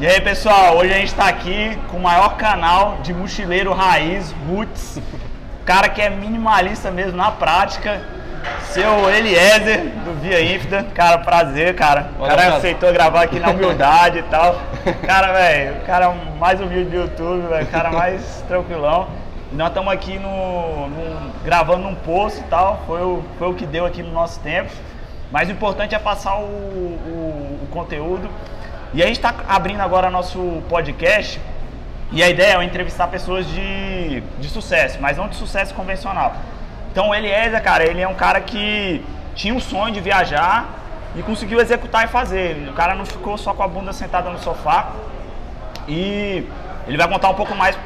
E aí pessoal, hoje a gente está aqui com o maior canal de mochileiro raiz, Roots. Cara que é minimalista mesmo na prática. Seu Eliezer, do Via Infida. Cara, prazer, cara. O cara cara. aceitou gravar aqui na humildade e tal. Cara, velho, o cara mais humilde do YouTube. O cara mais tranquilão. E nós estamos aqui no, no- gravando num poço e tal. Foi o, foi o que deu aqui no nosso tempo. Mas o importante é passar o, o- o conteúdo. E a gente está abrindo agora nosso podcast. E a ideia é entrevistar pessoas de, de sucesso, mas não de sucesso convencional. Então o Eliezer, cara, ele é um cara que tinha um sonho de viajar e conseguiu executar e fazer. O cara não ficou só com a bunda sentada no sofá. E ele vai contar um pouco mais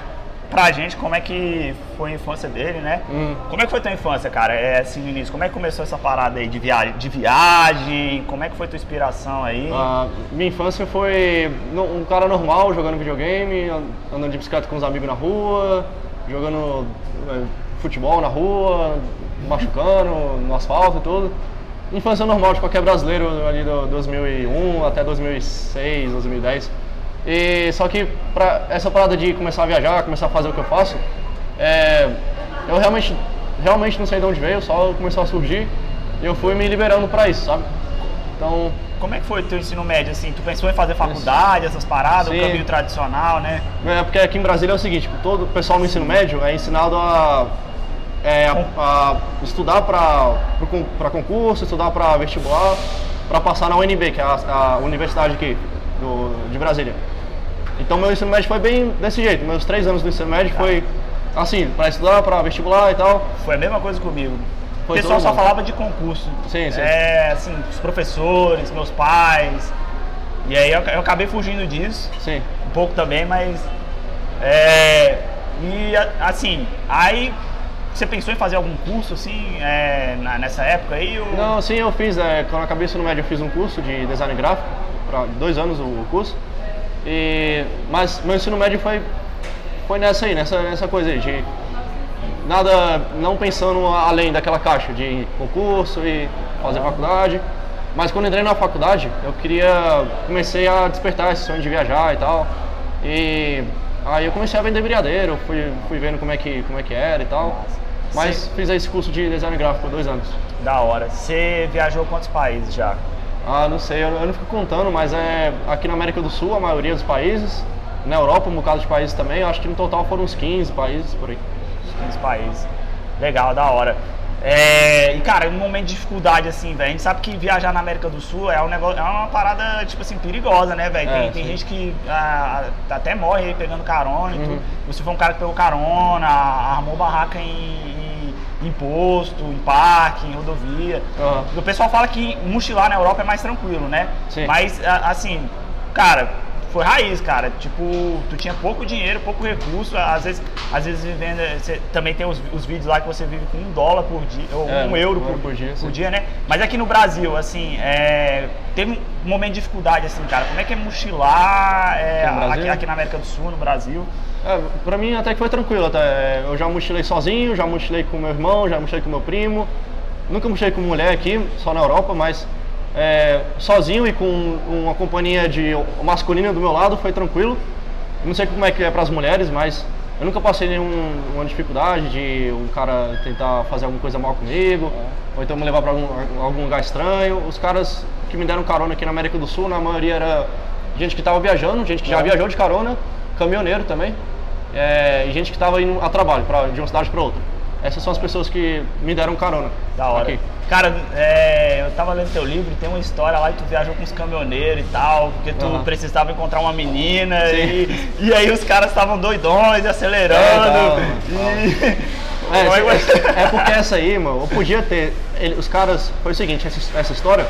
pra gente como é que foi a infância dele, né? Hum. Como é que foi tua infância, cara? É assim no início, como é que começou essa parada aí de viagem? De viagem? Como é que foi tua inspiração aí? Ah, minha infância foi um cara normal, jogando videogame, an- andando de bicicleta com os amigos na rua, jogando eh, futebol na rua, machucando no asfalto e tudo. Infância normal de qualquer brasileiro ali do 2001 até 2006, 2010. E só que pra essa parada de começar a viajar, começar a fazer o que eu faço, é, eu realmente, realmente não sei de onde veio, só começou a surgir e eu fui me liberando pra isso, sabe? Então, Como é que foi o teu ensino médio, assim? Tu pensou em fazer faculdade, essas paradas, o caminho tradicional, né? É, porque aqui em Brasília é o seguinte, tipo, todo o pessoal no ensino médio é ensinado a, é, a- a estudar para concurso, estudar para vestibular, para passar na UNB, que é a, a universidade aqui do, de Brasília. Então meu ensino médio foi bem desse jeito, meus três anos do ensino médio foi assim, para estudar, para vestibular e tal. Foi a mesma coisa comigo. O Foi pessoal todo só falava de concurso. Sim, sim. É, assim, os professores, meus pais. E aí eu, eu acabei fugindo disso, Sim. um pouco também, mas. É, e assim, aí você pensou em fazer algum curso, assim, é, na- nessa época aí? Ou... Não, sim, eu fiz, é, quando eu acabei o ensino médio eu fiz um curso de design gráfico, para dois anos o curso. E, mas meu ensino médio foi, foi nessa aí, nessa, nessa coisa aí, de nada, não pensando além daquela caixa de concurso e fazer faculdade. Mas quando entrei na faculdade, eu queria, comecei a despertar esse sonho de viajar e tal. E aí eu comecei a vender brigadeiro, fui, fui vendo como é, que, como é que era e tal. Mas Sim. fiz esse curso de design gráfico por dois anos. Da hora. Você viajou quantos países já? Ah, não sei, eu, eu não fico contando, mas é aqui na América do Sul a maioria dos países, na Europa um bocado de países também, eu acho que no total foram uns 15 países por aí. 15 países. Legal, da hora. É, e cara, um momento de dificuldade assim, velho. A gente sabe que viajar na América do Sul é um negócio, é uma parada, tipo assim, perigosa, né, velho? É, tem, tem sim. gente que ah, até morre aí pegando carona e Uhum. tudo. Você foi um cara que pegou carona, armou barraca em, em, em posto, em parque, em rodovia. Aham. O pessoal fala que mochilar na Europa é mais tranquilo, né? Sim. Mas, assim, cara, foi raiz, cara. Tipo, tu tinha pouco dinheiro, pouco recurso. Às vezes, às vezes vivendo. Você também tem os, os vídeos lá que você vive com um dólar por dia, ou É, um euro por, por dia, por dia, né? Mas aqui no Brasil, assim, é, teve um momento de dificuldade, assim, cara. Como é que é mochilar é, Aqui aqui, aqui na América do Sul, no Brasil? É, pra mim até que foi tranquilo, até. eu já mochilei sozinho, já mochilei com meu irmão, já mochilei com meu primo, nunca mochilei com mulher aqui, só na Europa, mas é, sozinho e com uma companhia de masculina do meu lado foi tranquilo. Não sei como é que é para as mulheres, mas eu nunca passei nenhuma dificuldade de um cara tentar fazer alguma coisa mal comigo, ou então me levar para algum, algum lugar estranho. Os caras que me deram carona aqui na América do Sul, na maioria era gente que estava viajando, gente que já viajou de carona, caminhoneiro também, é, e gente que estava indo a trabalho pra, de uma cidade para outra. Essas são as pessoas que me deram carona. Da hora. Aqui. Cara, é, eu tava lendo teu livro e tem uma história lá que tu viajou com os caminhoneiros e tal, porque tu Aham. precisava encontrar uma menina e, e aí os caras estavam doidões, acelerando. É, e... É, Como é é porque essa aí, mano, eu podia ter. ele- os caras. Foi o seguinte, essa, essa história,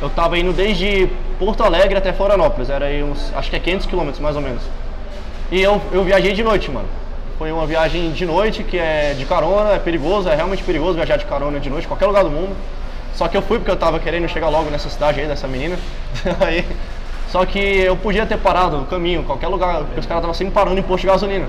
eu tava indo desde Porto Alegre até Florianópolis, era aí uns. acho que é 500 quilômetros mais ou menos. E eu, eu viajei de noite, mano. Foi uma viagem de noite que é de carona, é perigoso, é realmente perigoso viajar de carona de noite, qualquer lugar do mundo. Só que eu fui porque eu tava querendo chegar logo nessa cidade aí, dessa menina. aí, só que eu podia ter parado no caminho, em qualquer lugar, porque os caras estavam sempre parando em posto de gasolina.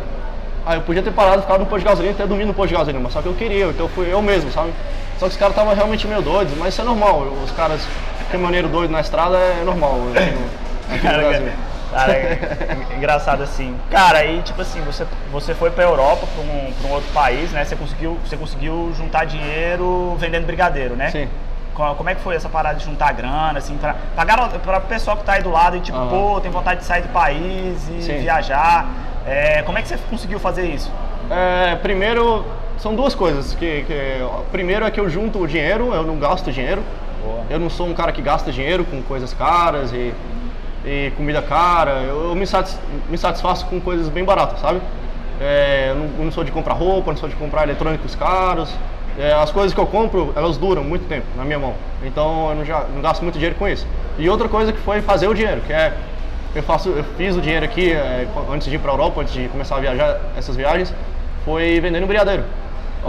Aí eu podia ter parado, ficado no posto de gasolina, até dormido no posto de gasolina, mas só que eu queria, então eu fui eu mesmo, sabe? Só que os caras estavam realmente meio doidos, mas isso é normal, os caras, caminhoneiro doido na estrada é normal Cara, é engraçado assim. Cara, aí tipo assim, você, você foi pra Europa, pra um, pra um outro país, né? Você conseguiu, você conseguiu juntar dinheiro vendendo brigadeiro, né? Sim. Co- Como é que foi essa parada de juntar grana, assim, pra, pra, garo- pra pessoal que tá aí do lado e tipo, Aham. pô, tem vontade de sair do país e Sim. viajar. É, como é que você conseguiu fazer isso? É, primeiro, são duas coisas. Que, que- primeiro é que eu junto o dinheiro, eu não gasto dinheiro. Boa. Eu não sou um cara que gasta dinheiro com coisas caras e, e comida cara. Eu, eu me, satis, me satisfaço com coisas bem baratas, sabe? É, eu, não, não sou de comprar roupa, não sou de comprar eletrônicos caros. É, as coisas que eu compro, elas duram muito tempo na minha mão. Então eu não, já, não gasto muito dinheiro com isso. E outra coisa que foi fazer o dinheiro, que é eu faço, eu fiz o dinheiro aqui é, antes de ir para a Europa, antes de começar a viajar essas viagens, foi vendendo brigadeiro.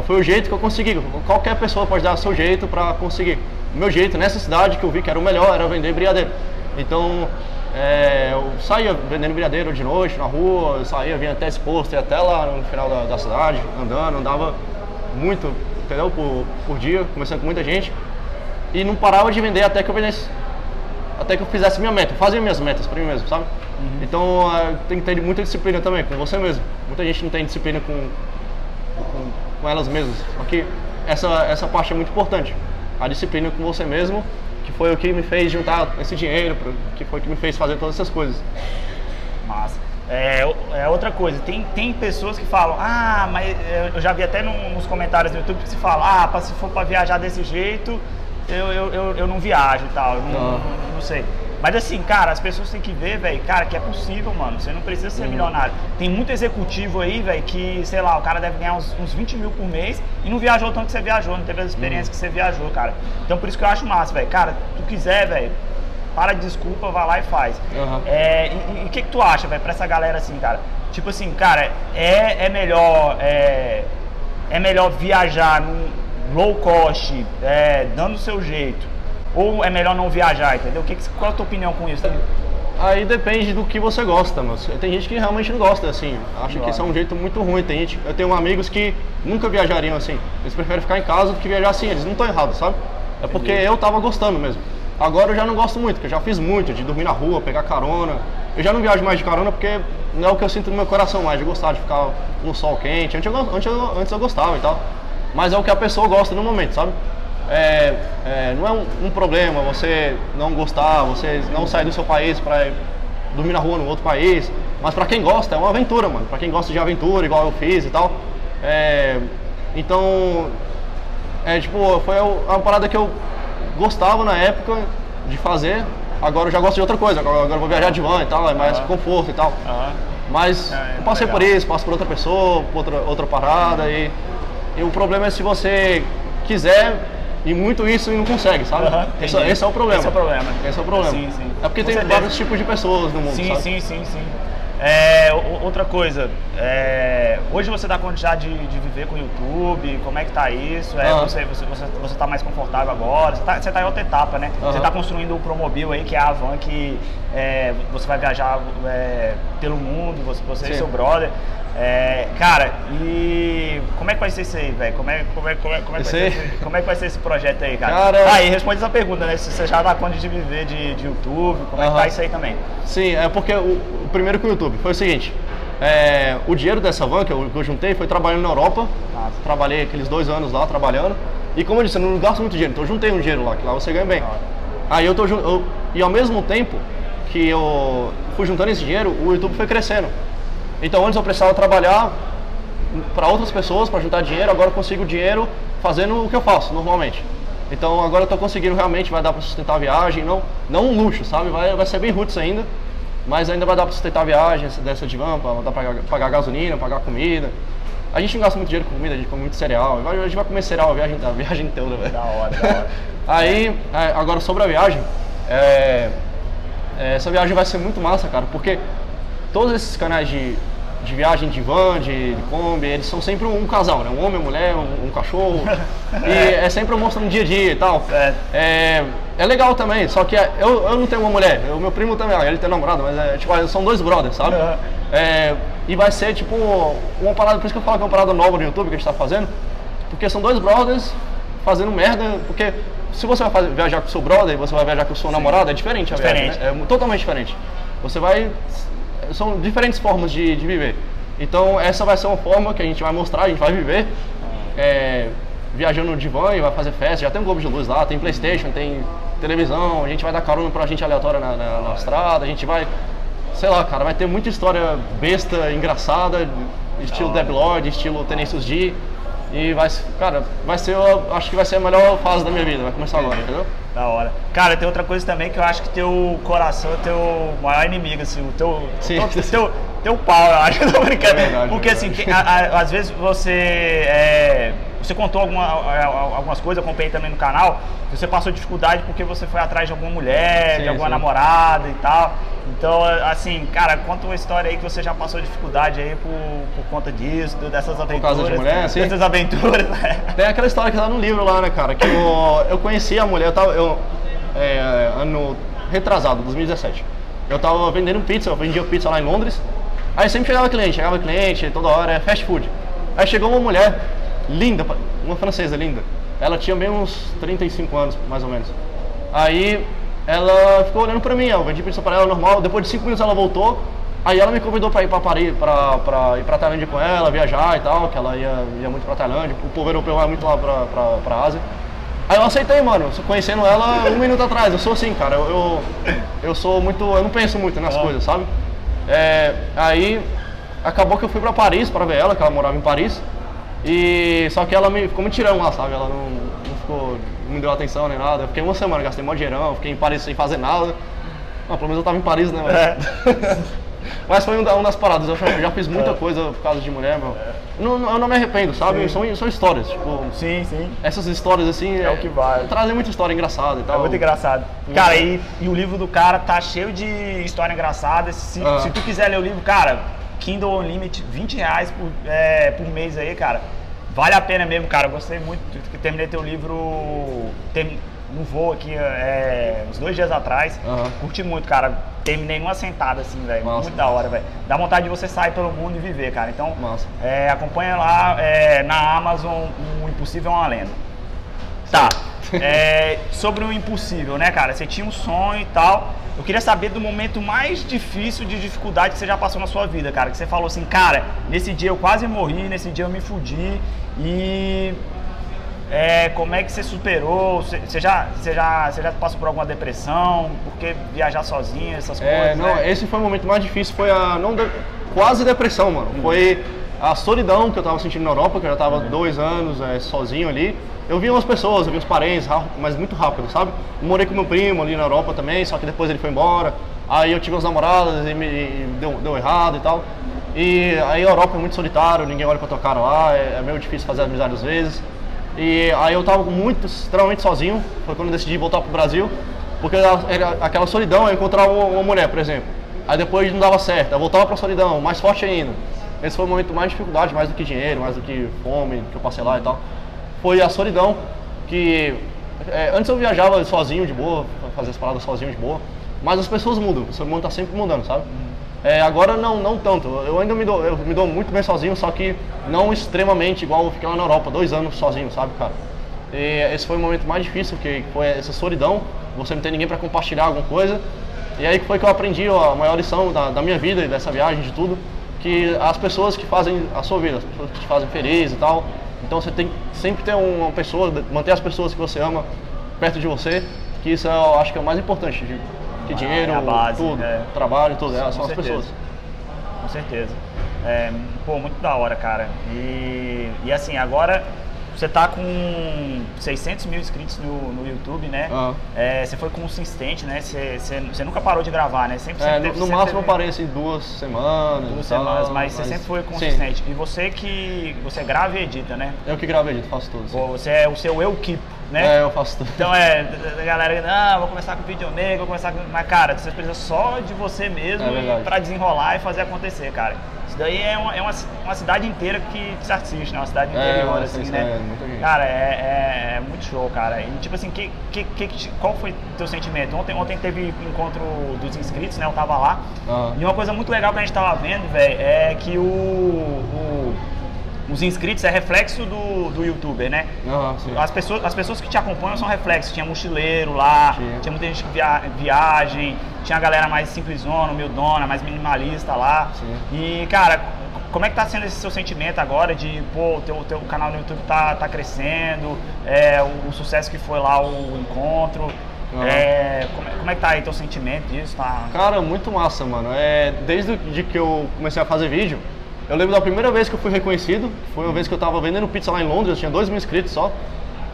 Foi o jeito que eu consegui. Qualquer pessoa pode dar o seu jeito para conseguir. O meu jeito nessa cidade que eu vi que era o melhor era vender brigadeiro. Então é, eu saía vendendo brigadeiro de noite na rua, eu saía, vinha até esse posto, ia até lá no final da, da cidade, andando, andava muito, entendeu? Por, por dia, conversando com muita gente. E não parava de vender até que eu vendesse até que eu fizesse minha meta, fazia minhas metas para mim mesmo, sabe? Então eh, tem que ter muita disciplina também com você mesmo. Muita gente não tem disciplina com, com, com elas mesmas. Só que essa, essa parte é muito importante. A disciplina com você mesmo, que foi o que me fez juntar esse dinheiro, que foi o que me fez fazer todas essas coisas. Massa. É, é outra coisa, tem, tem pessoas que falam, ah, mas é, eu já vi até num- nos comentários do YouTube que se fala, ah, se for pra viajar desse jeito, eu, eu, eu, eu não viajo e tal, eu não, não, não sei. Mas assim, cara, as pessoas têm que ver, velho, cara, que é possível, mano. Você não precisa ser milionário. Tem muito executivo aí, velho, que, sei lá, o cara deve ganhar uns, uns 20 mil por mês e não viajou tanto que você viajou, não teve as experiências que você viajou, cara. Então por isso que eu acho massa, velho. Cara, tu quiser, velho, para de desculpa, vai lá e faz. Aham. É, e e o que, que tu acha, velho, pra essa galera assim, cara? Tipo assim, cara, é, é melhor. É, é melhor viajar num low cost, é, dando o seu jeito. Ou é melhor não viajar, entendeu? O que, qual é a tua opinião com isso? Aí depende do que você gosta, mas tem gente que realmente não gosta, assim, acha que isso é um jeito muito ruim. Tem gente, eu tenho amigos que nunca viajariam assim, eles preferem ficar em casa do que viajar assim, eles não estão errados, sabe? É porque eu tava gostando mesmo. Agora eu já não gosto muito, porque eu já fiz muito, de dormir na rua, pegar carona. Eu já não viajo mais de carona porque não é o que eu sinto no meu coração mais, de gostar de ficar no sol quente. Antes eu, antes eu, antes eu gostava e tal, mas é o que a pessoa gosta no momento, sabe? É, é, não é um, um problema você não gostar, você não sair do seu país para dormir na rua no outro país, mas pra quem gosta é uma aventura, mano. Pra quem gosta de aventura, igual eu fiz e tal. É, então, é tipo, foi uma parada que eu gostava na época de fazer. Agora eu já gosto de outra coisa. Agora, eu vou viajar de van e tal, é mais Ah. conforto e tal. Aham. Mas É, eu passei legal. por isso, passo por outra pessoa, por outra, outra parada e, e o problema é se você quiser e muito isso e não consegue, sabe? Aham, esse, entendi. esse é o problema. Esse é o problema. Esse é o problema. Sim, sim. É porque Com tem certeza. vários tipos de pessoas no mundo, Sim, sabe? sim, sim, sim. É, outra coisa, é, hoje você dá já de, de viver com o YouTube, como é que tá isso? É, Aham. você, você, você, você tá mais confortável agora? Você tá, você tá em outra etapa, né? Você Aham. tá construindo o Promobil aí, que é a van que é, você vai viajar é, pelo mundo, você, você e seu brother. É, cara, e como é que vai ser isso aí, velho? Como é, como, é, como, é, como, é que vai ser esse- como é que vai ser esse projeto aí, cara? Cara- Ah, e responde essa pergunta, né? Se você já dá conta de viver de, de YouTube, como é que tá isso aí também? Sim, é porque o, o primeiro com o YouTube foi o seguinte: é, o dinheiro dessa van que eu, que eu juntei foi trabalhando na Europa. Massa. Trabalhei aqueles dois anos lá trabalhando. E como eu disse, eu não gasto muito dinheiro, então eu juntei um dinheiro lá, que lá você ganha bem. Hora. Aí eu tô eu- E ao mesmo tempo que eu fui juntando esse dinheiro, o YouTube foi crescendo. Então antes eu precisava trabalhar para outras pessoas para juntar dinheiro, agora eu consigo dinheiro fazendo o que eu faço normalmente. Então agora eu tô conseguindo realmente, vai dar para sustentar a viagem, não, não um luxo, sabe? Vai, vai ser bem roots ainda, mas ainda vai dar para sustentar a viagem essa- dessa de van, para pagar gasolina, pagar comida. A gente não gasta muito dinheiro com comida, a gente come muito cereal. A gente vai comer cereal a viagem, a viagem toda, velho. Da hora, da hora. Aí, é, agora sobre a viagem, é, é, essa viagem vai ser muito massa, cara, porque todos esses canais de, de viagem de van, de, de Kombi, eles são sempre um casal, né? Um homem, uma mulher, um, um cachorro. e é sempre mostrando dia a dia e tal. Certo. É, é legal também, só que é- eu, eu não tenho uma mulher, o meu primo também, ele tem namorada, mas é, tipo, são dois brothers, sabe? É, e vai ser tipo uma parada, por isso que eu falo que é uma parada nova no YouTube que a gente tá fazendo, porque são dois brothers fazendo merda, porque se você vai fazer- viajar com o seu brother e você vai viajar com o seu namorado, é diferente a Diferente. viagem, né? É totalmente diferente. Você vai. São diferentes formas de, de viver. Então, essa vai ser uma forma que a gente vai mostrar, a gente vai viver. É, viajando de van e vai fazer festa. Já tem um Globo de Luz lá, tem Playstation, tem televisão. A gente vai dar carona pra gente aleatória na, na, na estrada. A gente vai. Sei lá, cara, vai ter muita história besta, engraçada, estilo Deb Lord, estilo Tenacious D. E vai, cara, vai ser, eu acho que vai ser a melhor fase da minha vida, vai começar agora, entendeu? Da hora. Cara, tem outra coisa também que eu acho que teu coração é teu maior inimigo, assim, o teu. Sim. Teu, teu, teu pau, eu acho, tô brincando. É verdade, Porque é assim, que- a- a- às vezes você. é, você contou alguma- algumas coisas, eu acompanhei também no canal, que você passou dificuldade porque você foi atrás de alguma mulher, Sim, de alguma namorada e tal. Então, assim, cara, conta uma história aí que você já passou dificuldade aí por, por conta disso, dessas aventuras. causa de mulher, assim? Dessas aventuras, né? Tem aquela história que tá no livro lá, né, cara? Que eu, eu conheci a mulher, eu tava. Eu, é, ano retrasado, 2017. Eu tava vendendo pizza, eu vendia pizza lá em Londres. Aí sempre chegava cliente, chegava cliente toda hora, é fast food. Aí chegou uma mulher linda, uma francesa linda. Ela tinha bem uns 35 anos, mais ou menos. Aí ela ficou olhando pra mim, eu vendi pizza pra ela normal. Depois de 5 minutos ela voltou. Aí ela me convidou pra ir pra Paris, pra, pra ir pra Tailândia com ela, viajar e tal, que ela ia, ia muito pra Tailândia. O povo europeu vai muito lá pra, pra, pra Ásia. Aí eu aceitei, mano, conhecendo ela um minuto atrás. Eu sou assim, cara, eu, eu, eu sou muito. Eu não penso muito nas Ah. coisas, sabe? É, aí acabou que eu fui pra Paris pra ver ela, que ela morava em Paris. E só que ela me ficou me tirando lá, sabe? Ela não, não ficou, me deu atenção nem nada. Eu fiquei uma semana, gastei mó dinheirão, fiquei em Paris sem fazer nada. Não, pelo menos eu tava em Paris, né? Mas, Mas foi um uma das paradas. Eu já, fiz muita coisa por causa de mulher, meu. Eu não, eu não me arrependo, sabe? São, são histórias, tipo, Sim, sim. essas histórias assim. É o que vale. Trazem muita história engraçada e É tal. muito engraçado. Cara, e, e o livro do cara tá cheio de história engraçada. Se, Ah. se tu quiser ler o livro, cara, Kindle Unlimited, 20 reais por, é, por mês aí, cara. Vale a pena mesmo, cara. Eu gostei muito. Eu terminei teu livro tem, no voo aqui é, uns dois dias atrás. Aham. Curti muito, cara. Terminei numa sentada, assim, velho. Muito da hora, velho. Dá vontade de você sair pelo mundo e viver, cara. Então, é, acompanha lá é, na Amazon O Impossível é uma Lenda. Tá. É, sobre o impossível, né, cara? Você tinha um sonho e tal. Eu queria saber do momento mais difícil de dificuldade que você já passou na sua vida, cara. Que você falou assim, cara, nesse dia eu quase morri, nesse dia eu me fudi. E é, como é que você superou? Você, já, você, já, você já passou por alguma depressão? Porque viajar sozinho, essas É, coisas? não, né? esse foi o momento mais difícil, foi a não de- quase depressão, mano. Foi a solidão que eu tava sentindo na Europa, que eu já tava dois anos é, sozinho ali. Eu vi umas pessoas, eu vi uns parentes, mas muito rápido, sabe? Morei com meu primo ali na Europa também, só que depois ele foi embora. Aí eu tive umas namoradas e, me, deu, deu errado e tal. E aí a Europa é muito solitário, ninguém olha pra tua cara lá, é, é meio difícil fazer amizade às vezes. E aí eu tava muito, extremamente sozinho, foi quando eu decidi voltar pro Brasil, porque era, aquela solidão, encontrar uma, uma mulher, por exemplo. Aí depois não dava certo, eu voltava pra solidão, mais forte ainda. Esse foi o momento mais de dificuldade, mais do que dinheiro, mais do que fome, que eu passei lá e tal. Foi a solidão que é, antes eu viajava sozinho de boa, fazia as paradas sozinho de boa, mas as pessoas mudam, o ser humano tá sempre mudando, sabe? É, agora não, não tanto. Eu ainda me dou, eu me dou muito bem sozinho, só que não extremamente igual eu fiquei lá na Europa, dois anos sozinho, sabe, cara? E esse foi o momento mais difícil, que foi essa solidão, você não tem ninguém para compartilhar alguma coisa. E aí foi que eu aprendi ó, a maior lição da, da minha vida e dessa viagem, de tudo, que as pessoas que fazem a sua vida, as pessoas que te fazem feliz e tal. Então você tem que sempre ter uma pessoa, manter as pessoas que você ama perto de você, que isso eu acho que é o mais importante, de, que dinheiro, é base, tudo, é. trabalho, tudo, é, Com são as certeza. pessoas. Com certeza. É, pô, muito da hora, cara. E, e assim, agora você tá com 600 mil inscritos no, no YouTube, né? Ah. É, você foi consistente, né? Você, você, você nunca parou de gravar, né? Sempre, É, sempre no, teve- no sempre máximo eu teve parei assim duas semanas. Duas e tal, semanas, mas, você sempre foi sim, consistente. E você que você grava e edita, né? eu que gravo edito, faço tudo. sim. Você é o seu eu keep, né? É, eu faço tudo. Então é, a galera, ah, vou começar com videomaker, vou começar com. Mas, cara, você precisa só de você mesmo É pra desenrolar e fazer acontecer, cara. Isso daí é uma, é uma, uma cidade inteira que te assiste, né? Uma cidade É, interior, é, assim, isso né? é. Cara, é, é- muito show, cara. E tipo assim, que, que, que, qual foi o teu sentimento? Ontem, ontem teve encontro dos inscritos, né? Eu tava lá. E uma coisa muito legal que a gente tava vendo, velho, é que o, o- os inscritos é reflexo do, do youtuber, né? Sim. As pessoas, as pessoas que te acompanham são reflexos. Tinha mochileiro lá, Tinha. tinha muita gente que via, viagem. tinha a galera mais simplesona, humildona, mais minimalista lá. Sim. E, cara, como é que tá sendo esse seu sentimento agora de, pô, o teu, teu canal no YouTube tá, tá crescendo, é, o, o sucesso que foi lá o encontro, Aham. é, como, é- como é que tá aí teu sentimento disso? Tá... Cara, muito massa, mano. É, desde de que eu comecei a fazer vídeo, eu lembro da primeira vez que eu fui reconhecido. Foi uma vez que eu tava vendendo pizza lá em Londres, eu tinha 2 mil inscritos só.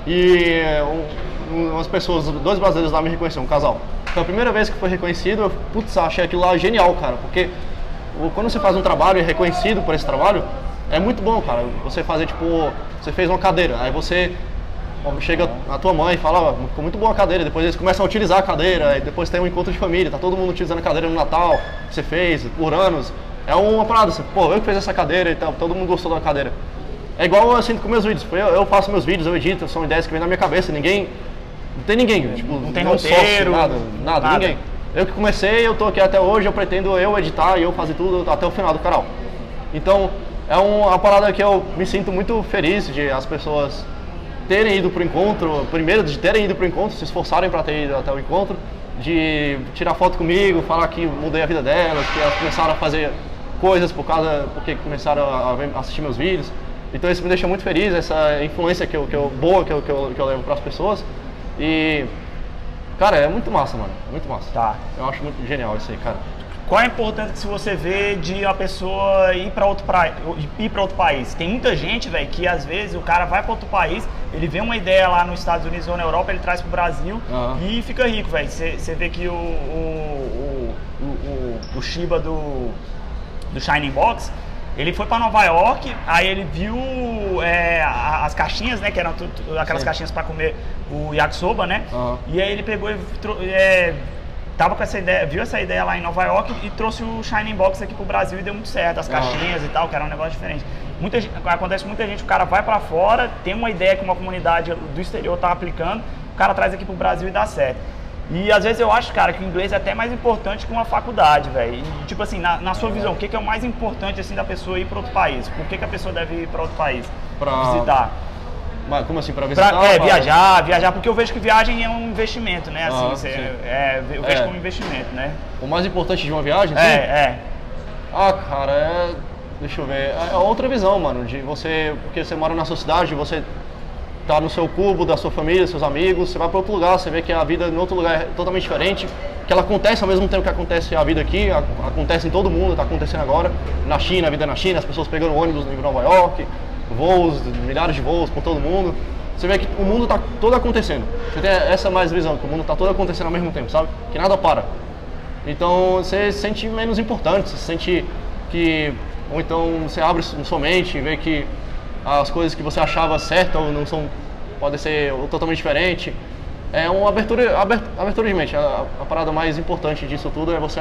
E um- um- umas pessoas, dois brasileiros lá me reconheceram, um casal. Então a primeira vez que foi reconhecido, eu putz, achei aquilo lá genial, cara. Porque quando você faz um trabalho e é reconhecido por esse trabalho, é muito bom, cara. Você fazer, tipo, você fez uma cadeira, aí você Chega a tua mãe e fala, ficou muito boa a cadeira, depois eles começam a utilizar a cadeira, e depois tem um encontro de família, tá todo mundo utilizando a cadeira no Natal, que você fez, por anos. É uma parada, assim, pô, eu que fiz essa cadeira e tal, todo mundo gostou da cadeira. É igual eu sinto com meus vídeos, eu, eu faço meus vídeos, eu edito, são ideias que vêm na minha cabeça, ninguém, não tem ninguém, tipo, Não tem nenhum roteiro, nada, nada, nada. ninguém. Eu que comecei, eu tô aqui até hoje, eu pretendo eu editar e eu fazer tudo até o final do canal. Então, é um- uma parada que eu me sinto muito feliz de as pessoas terem ido pro encontro, primeiro de terem ido pro encontro, se esforçarem para ter ido até o encontro, de tirar foto comigo, falar que mudei a vida delas, que elas começaram a fazer coisas por causa porque começaram a assistir meus vídeos. Então isso me deixa muito feliz, essa influência que eu, que eu boa que eu, que eu, que eu levo para as pessoas. E cara, é muito massa, mano, muito massa. Tá. Eu acho muito genial isso aí, cara. Qual é a importância que você vê de uma pessoa ir para outro, pra... ir pra outro país? Tem muita gente, velho, que às vezes o cara vai para outro país, ele vê uma ideia lá nos Estados Unidos ou na Europa, ele traz pro Brasil Aham. e fica rico, velho. Você vê que o, o, o, o, o Shiba do, do Shining Box, ele foi para Nova York, aí ele viu é, as caixinhas, né, que eram aquelas Sim. caixinhas para comer o yakisoba, né? Aham. E aí ele pegou e é, tava com essa ideia, viu essa ideia lá em Nova York e trouxe o Shining Box aqui pro Brasil e deu muito certo, as caixinhas e tal, que era um negócio diferente. Muita gente, acontece muita gente, o cara vai pra fora, tem uma ideia que uma comunidade do exterior tá aplicando, o cara traz aqui pro Brasil e dá certo. E às vezes eu acho, cara, que o inglês é até mais importante que uma faculdade, velho. Tipo assim, na, na sua visão, o que, que é o mais importante assim da pessoa ir para outro país? Por que, que a pessoa deve ir para outro país? Pra- Visitar. Mas como assim, para visitar? Pra, é, pra- viajar, viajar, porque eu vejo que viagem é um investimento, né? Assim, Ah, cê- sim. é, eu vejo É. como investimento, né? O mais importante de uma viagem? É, sim? é. Ah, cara, é. Deixa eu ver. É outra visão, mano. De você. Porque você mora na sua cidade, você tá no seu cubo da sua família, seus amigos, você vai para outro lugar, você vê que a vida em outro lugar é totalmente diferente, que ela acontece ao mesmo tempo que acontece a vida aqui, a- acontece em todo mundo, tá acontecendo agora. Na China, a vida na China, as pessoas pegando ônibus em Nova York, voos, milhares de voos por todo mundo. Você vê que o mundo tá todo acontecendo. Você tem essa mais visão, que o mundo tá todo acontecendo ao mesmo tempo, sabe? Que nada para. Então você se sente menos importante, você se sente que. Ou então você abre sua mente e vê que as coisas que você achava certas ou não são. podem ser totalmente diferentes. É uma abertura, aber- abertura de mente. A, a parada mais importante disso tudo é você.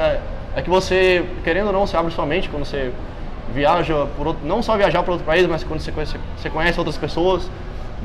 É que você, querendo ou não, você abre sua mente quando você viaja por outro, não só viajar para outro país, mas quando você conhece, você conhece outras pessoas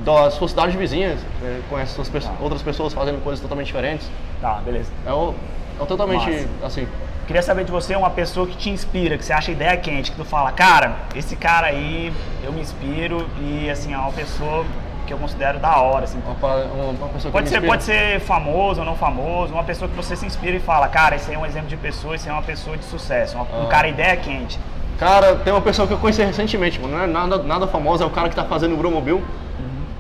das suas cidades vizinhas, é, conhece pe- outras pessoas fazendo coisas totalmente diferentes. Tá, beleza. É, o, é o totalmente Massa. assim. Queria saber de você uma pessoa que te inspira, que você acha ideia quente, que tu fala, cara, esse cara aí eu me inspiro e assim, é uma pessoa que eu considero da hora, assim. Uma, uma, pessoa que Pode ser, pode ser famoso ou não famoso, uma pessoa que você se inspira e fala, cara, esse aí é um exemplo de pessoa, esse aí é uma pessoa de sucesso, uma- um Ah. cara ideia quente. Cara, tem uma pessoa que eu conheci recentemente, mano. Não é nada, nada famosa, é o cara que tá fazendo o Bromobile.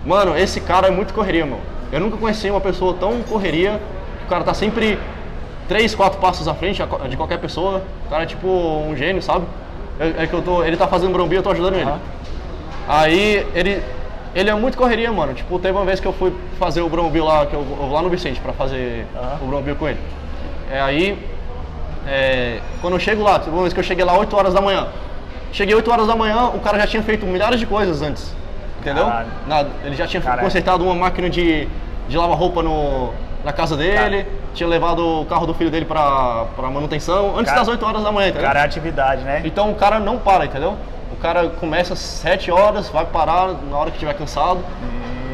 Mano, esse cara é muito correria, mano. Eu nunca conheci uma pessoa tão correria, que o cara tá sempre três, quatro passos à frente de qualquer pessoa. O cara é tipo um gênio, sabe? É, é que eu tô, ele tá fazendo Bromobile, eu tô ajudando ele. Aí ele, ele é muito correria, mano. Tipo, teve uma vez que eu fui fazer o Bromobile lá, que eu vou lá no Vicente pra fazer o Bromobile com ele. É, aí, é, quando eu chego lá, teve uma vez que eu cheguei lá 8 horas da manhã. Cheguei 8 horas da manhã, o cara já tinha feito milhares de coisas antes. Entendeu? Nada. Ele já tinha Caralho. consertado uma máquina de, de lavar roupa no, na casa dele, tinha levado o carro do filho dele pra, pra manutenção, antes Cara- das 8 horas da manhã, entendeu? Cara, é atividade, né? Então o cara não para, entendeu? O cara começa às 7 horas, vai parar na hora que estiver cansado.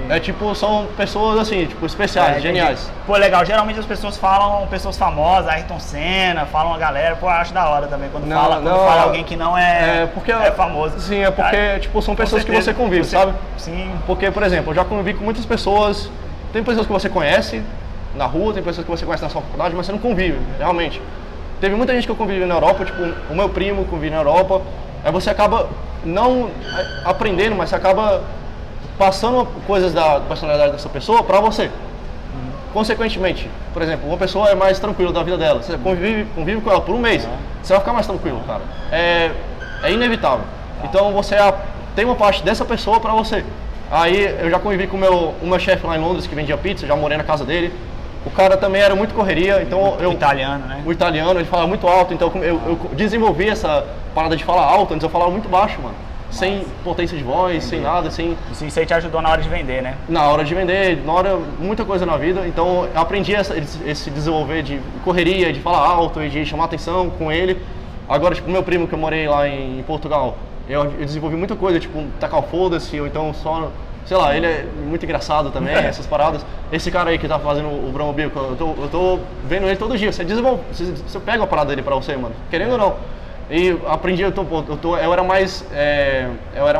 É tipo, são pessoas assim, tipo, especiais, É, entendi. geniais. Pô, legal. Geralmente as pessoas falam pessoas famosas, Ayrton Senna, falam a galera. Pô, eu acho da hora também quando Não, fala, quando não, fala é- alguém que não é, é porque- é famoso. sim, é porque, Cara, tipo, são pessoas que certeza. você convive, Você- sabe? Sim. Porque, por exemplo, eu já convivi com muitas pessoas, tem pessoas que você conhece, na rua, tem pessoas que você conhece na sua faculdade, mas você não convive, realmente. Teve muita gente que eu convivi na Europa, tipo, o meu primo convive na Europa, aí você acaba não é, aprendendo, mas você acaba passando coisas da personalidade dessa pessoa para você. Consequentemente, por exemplo, uma pessoa é mais tranquila da vida dela, você convive, convive com ela por um mês, você vai ficar mais tranquilo, cara. É, é inevitável. Então você a- tem uma parte dessa pessoa para você. Aí eu já convivi com meu, o meu chefe lá em Londres que vendia pizza, já morei na casa dele. O cara também era muito correria, então eu. O italiano, né? O italiano, ele falava muito alto, então eu, eu desenvolvi essa parada de falar alto, antes eu falava muito baixo, mano. Sem potência de voz, sem nada, sem. Isso isso aí te ajudou na hora de vender, né? Na hora de vender, na hora, muita coisa na vida. Então eu aprendi essa, esse esse desenvolver de correria, de falar alto e de chamar atenção com ele. Agora, tipo, meu primo que eu morei lá em Portugal, eu, eu desenvolvi muita coisa, tipo, tacar o foda-se, ou então só. Sei lá, ele é muito engraçado também, essas paradas. Esse cara aí que tá fazendo o Bromobil, eu tô, eu tô vendo ele todo dia. Você desenvolve, você, você pega uma parada dele pra você, mano. Querendo ou não. E aprendi, eu, tô, eu, tô, eu era mais. é, eu era mais